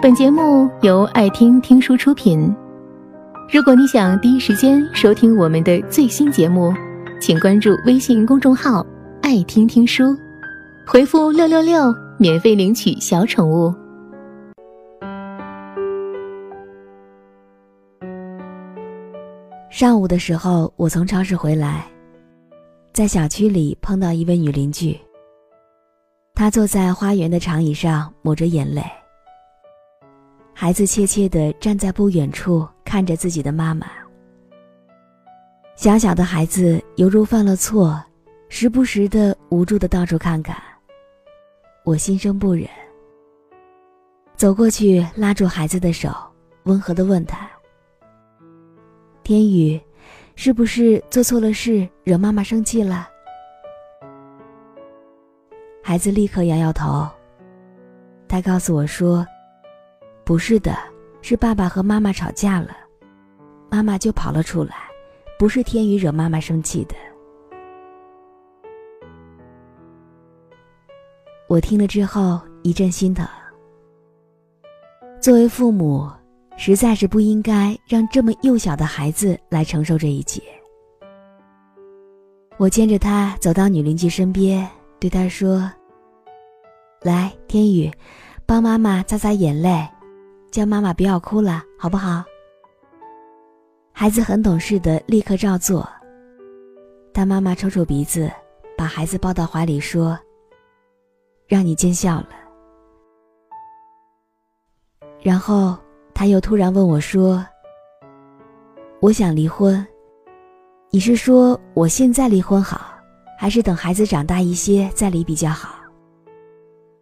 本节目由爱听听书出品。如果你想第一时间收听我们的最新节目，请关注微信公众号“爱听听书”，回复“六六六”免费领取小宠物。上午的时候，我从超市回来，在小区里碰到一位女邻居。她坐在花园的长椅上，抹着眼泪。孩子怯怯地站在不远处，看着自己的妈妈。小小的孩子犹如犯了错，时不时的无助的到处看看。我心生不忍，走过去拉住孩子的手，温和的问他：“天宇，是不是做错了事，惹妈妈生气了？”孩子立刻摇摇头。他告诉我说。不是的，是爸爸和妈妈吵架了，妈妈就跑了出来，不是天宇惹妈妈生气的。我听了之后一阵心疼。作为父母，实在是不应该让这么幼小的孩子来承受这一切。我牵着他走到女邻居身边，对他说：“来，天宇，帮妈妈擦擦眼泪。”叫妈妈不要哭了，好不好？孩子很懂事的，立刻照做。他妈妈抽抽鼻子，把孩子抱到怀里说：“让你见笑了。”然后他又突然问我说：“我想离婚，你是说我现在离婚好，还是等孩子长大一些再离比较好？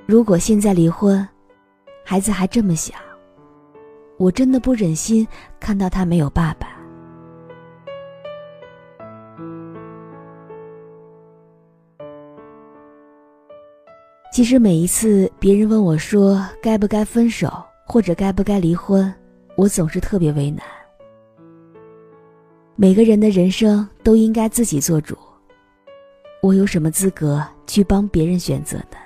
如果现在离婚，孩子还这么小。”我真的不忍心看到他没有爸爸。其实每一次别人问我说该不该分手或者该不该离婚，我总是特别为难。每个人的人生都应该自己做主，我有什么资格去帮别人选择呢？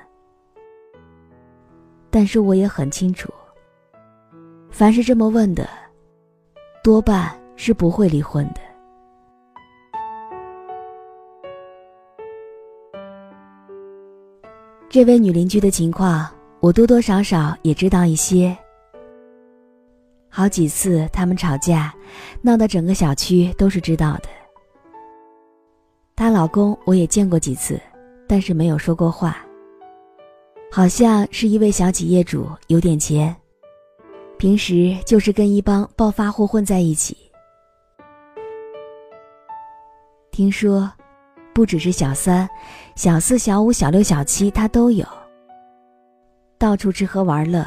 但是我也很清楚。凡是这么问的，多半是不会离婚的。这位女邻居的情况，我多多少少也知道一些。好几次他们吵架，闹得整个小区都是知道的。她老公我也见过几次，但是没有说过话。好像是一位小企业主，有点钱。平时就是跟一帮暴发户混在一起。听说，不只是小三、小四、小五、小六、小七，他都有。到处吃喝玩乐，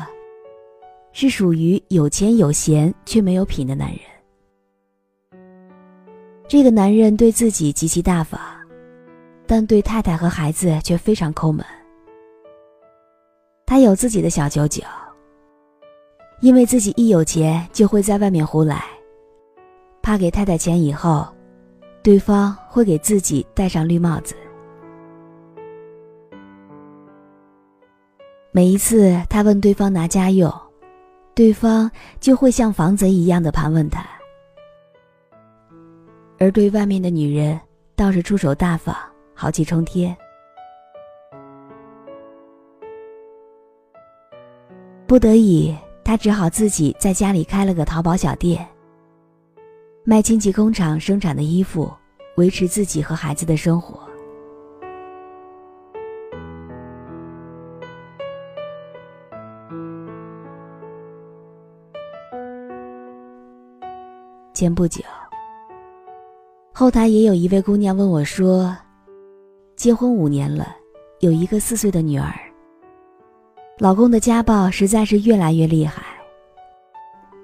是属于有钱有闲却没有品的男人。这个男人对自己极其大方，但对太太和孩子却非常抠门。他有自己的小九九。因为自己一有钱就会在外面胡来，怕给太太钱以后，对方会给自己戴上绿帽子。每一次他问对方拿家用，对方就会像防贼一样的盘问他，而对外面的女人倒是出手大方，豪气冲天。不得已。他只好自己在家里开了个淘宝小店，卖亲戚工厂生产的衣服，维持自己和孩子的生活。前不久，后台也有一位姑娘问我说：“结婚五年了，有一个四岁的女儿。”老公的家暴实在是越来越厉害。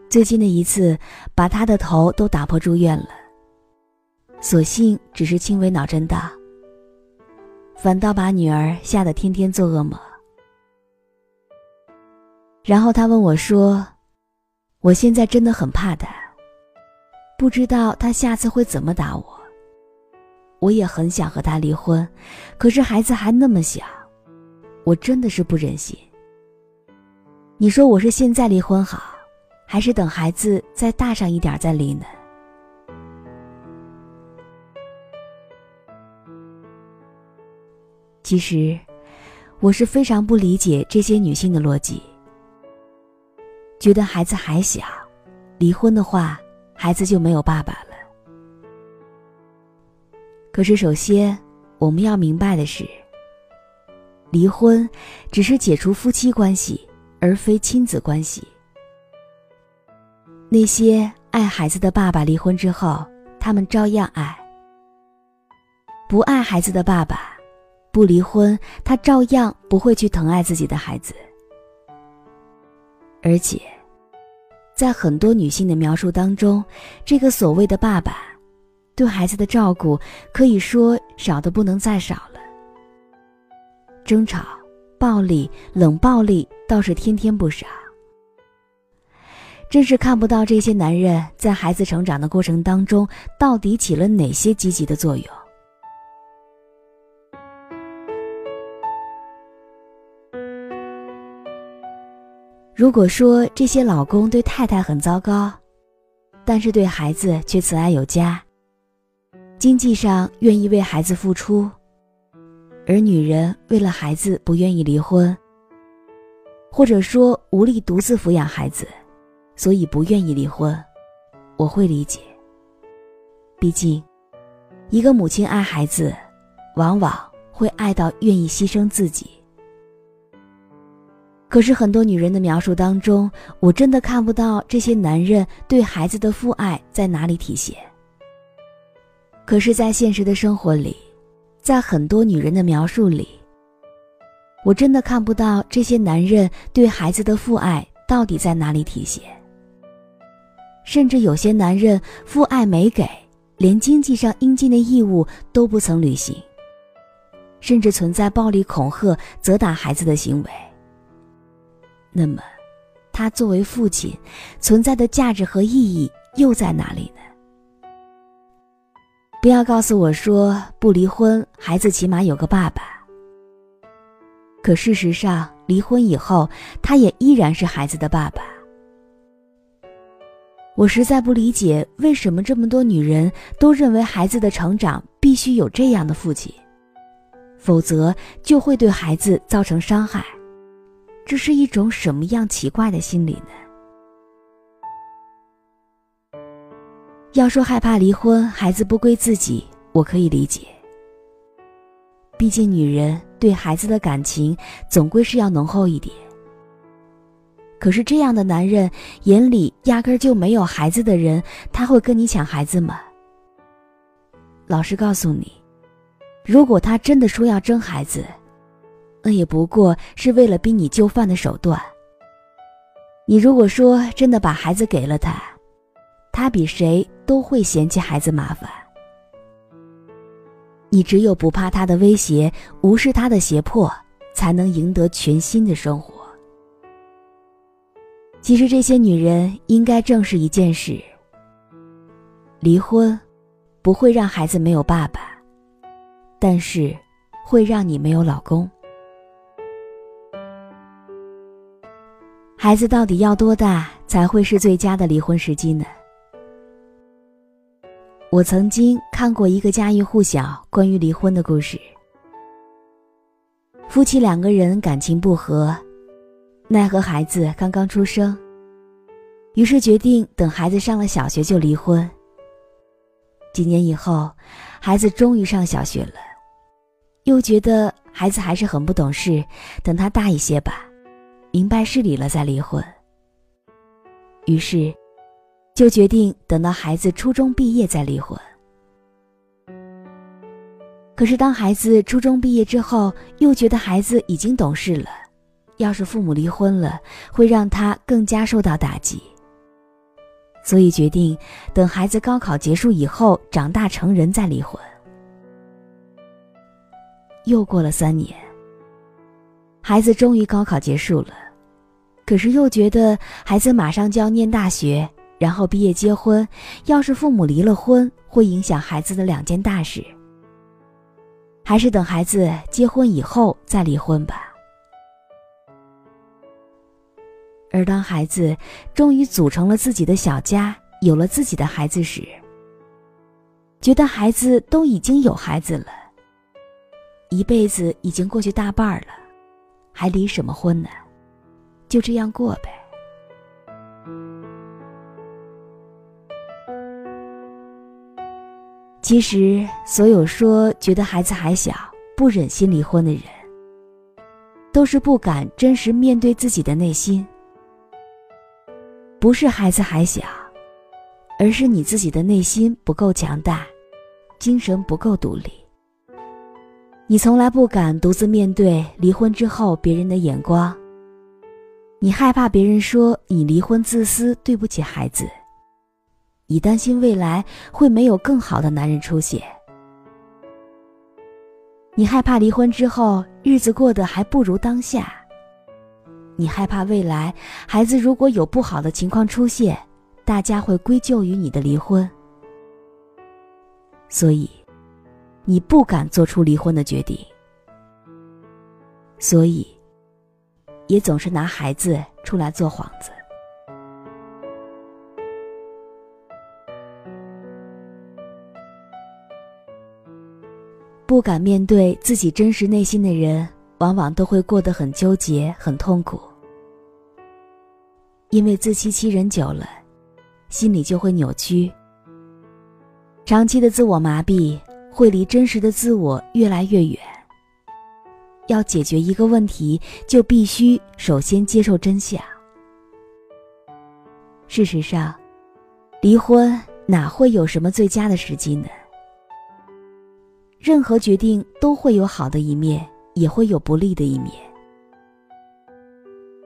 最近的一次，把他的头都打破住院了。所幸只是轻微脑震荡，反倒把女儿吓得天天做噩梦。然后他问我说：“我现在真的很怕他，不知道他下次会怎么打我。我也很想和他离婚，可是孩子还那么小，我真的是不忍心。”你说我是现在离婚好，还是等孩子再大上一点再离呢？其实，我是非常不理解这些女性的逻辑，觉得孩子还小，离婚的话，孩子就没有爸爸了。可是，首先我们要明白的是，离婚只是解除夫妻关系，而非亲子关系。那些爱孩子的爸爸离婚之后，他们照样爱；不爱孩子的爸爸。不离婚，他照样不会去疼爱自己的孩子。而且，在很多女性的描述当中，这个所谓的爸爸，对孩子的照顾可以说少的不能再少了。争吵、暴力、冷暴力倒是天天不少。真是看不到这些男人在孩子成长的过程当中，到底起了哪些积极的作用。如果说这些老公对太太很糟糕，但是对孩子却慈爱有加，经济上愿意为孩子付出，而女人为了孩子不愿意离婚，或者说无力独自抚养孩子，所以不愿意离婚，我会理解。毕竟，一个母亲爱孩子，往往会爱到愿意牺牲自己。可是很多女人的描述当中，我真的看不到这些男人对孩子的父爱在哪里体现。可是，在现实的生活里，在很多女人的描述里，我真的看不到这些男人对孩子的父爱到底在哪里体现。甚至有些男人父爱没给，连经济上应尽的义务都不曾履行，甚至存在暴力恐吓、责打孩子的行为。那么，他作为父亲存在的价值和意义又在哪里呢？不要告诉我说不离婚，孩子起码有个爸爸。可事实上，离婚以后，他也依然是孩子的爸爸。我实在不理解，为什么这么多女人都认为孩子的成长必须有这样的父亲，否则就会对孩子造成伤害。这是一种什么样奇怪的心理呢？要说害怕离婚，孩子不归自己，我可以理解。毕竟女人对孩子的感情总归是要浓厚一点。可是这样的男人眼里压根就没有孩子的人，他会跟你抢孩子吗？老实告诉你，如果他真的说要争孩子，那也不过是为了逼你就范的手段。你如果说真的把孩子给了他，他比谁都会嫌弃孩子麻烦。你只有不怕他的威胁，无视他的胁迫，才能赢得全新的生活。其实这些女人应该正视一件事：离婚不会让孩子没有爸爸，但是会让你没有老公。孩子到底要多大才会是最佳的离婚时机呢？我曾经看过一个家喻户晓关于离婚的故事。夫妻两个人感情不和，奈何孩子刚刚出生，于是决定等孩子上了小学就离婚。几年以后，孩子终于上小学了，又觉得孩子还是很不懂事，等他大一些吧。明白事理了再离婚，于是就决定等到孩子初中毕业再离婚。可是当孩子初中毕业之后，又觉得孩子已经懂事了，要是父母离婚了，会让他更加受到打击，所以决定等孩子高考结束以后，长大成人再离婚。又过了三年。孩子终于高考结束了，可是又觉得孩子马上就要念大学，然后毕业结婚，要是父母离了婚，会影响孩子的两件大事。还是等孩子结婚以后再离婚吧。而当孩子终于组成了自己的小家，有了自己的孩子时，觉得孩子都已经有孩子了，一辈子已经过去大半了，还离什么婚呢？就这样过呗。其实，所有说觉得孩子还小，不忍心离婚的人，都是不敢真实面对自己的内心。不是孩子还小。而是你自己的内心不够强大，精神不够独立。你从来不敢独自面对离婚之后别人的眼光。你害怕别人说你离婚自私，对不起孩子。你担心未来会没有更好的男人出现。你害怕离婚之后日子过得还不如当下。你害怕未来孩子如果有不好的情况出现。大家会归咎于你的离婚，所以你不敢做出离婚的决定，所以也总是拿孩子出来做幌子，不敢面对自己真实内心的人，往往都会过得很纠结、很痛苦，因为自欺欺人久了。心里就会扭曲，长期的自我麻痹会离真实的自我越来越远。要解决一个问题，就必须首先接受真相。事实上，离婚哪会有什么最佳的时机呢？任何决定都会有好的一面，也会有不利的一面。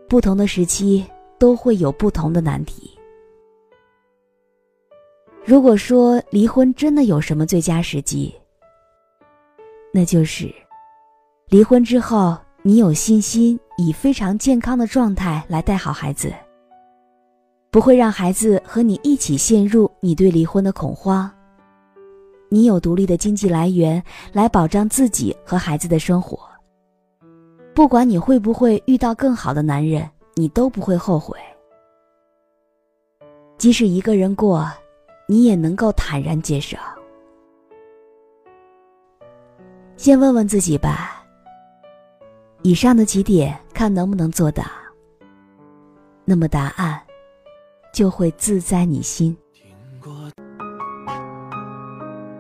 不同的时期都会有不同的难题。如果说离婚真的有什么最佳时机，那就是离婚之后，你有信心以非常健康的状态来带好孩子，不会让孩子和你一起陷入你对离婚的恐慌。你有独立的经济来源来保障自己和孩子的生活，不管你会不会遇到更好的男人，你都不会后悔。即使一个人过。你也能够坦然接受。先问问自己吧。以上的几点，看能不能做到。那么答案就会自在你心。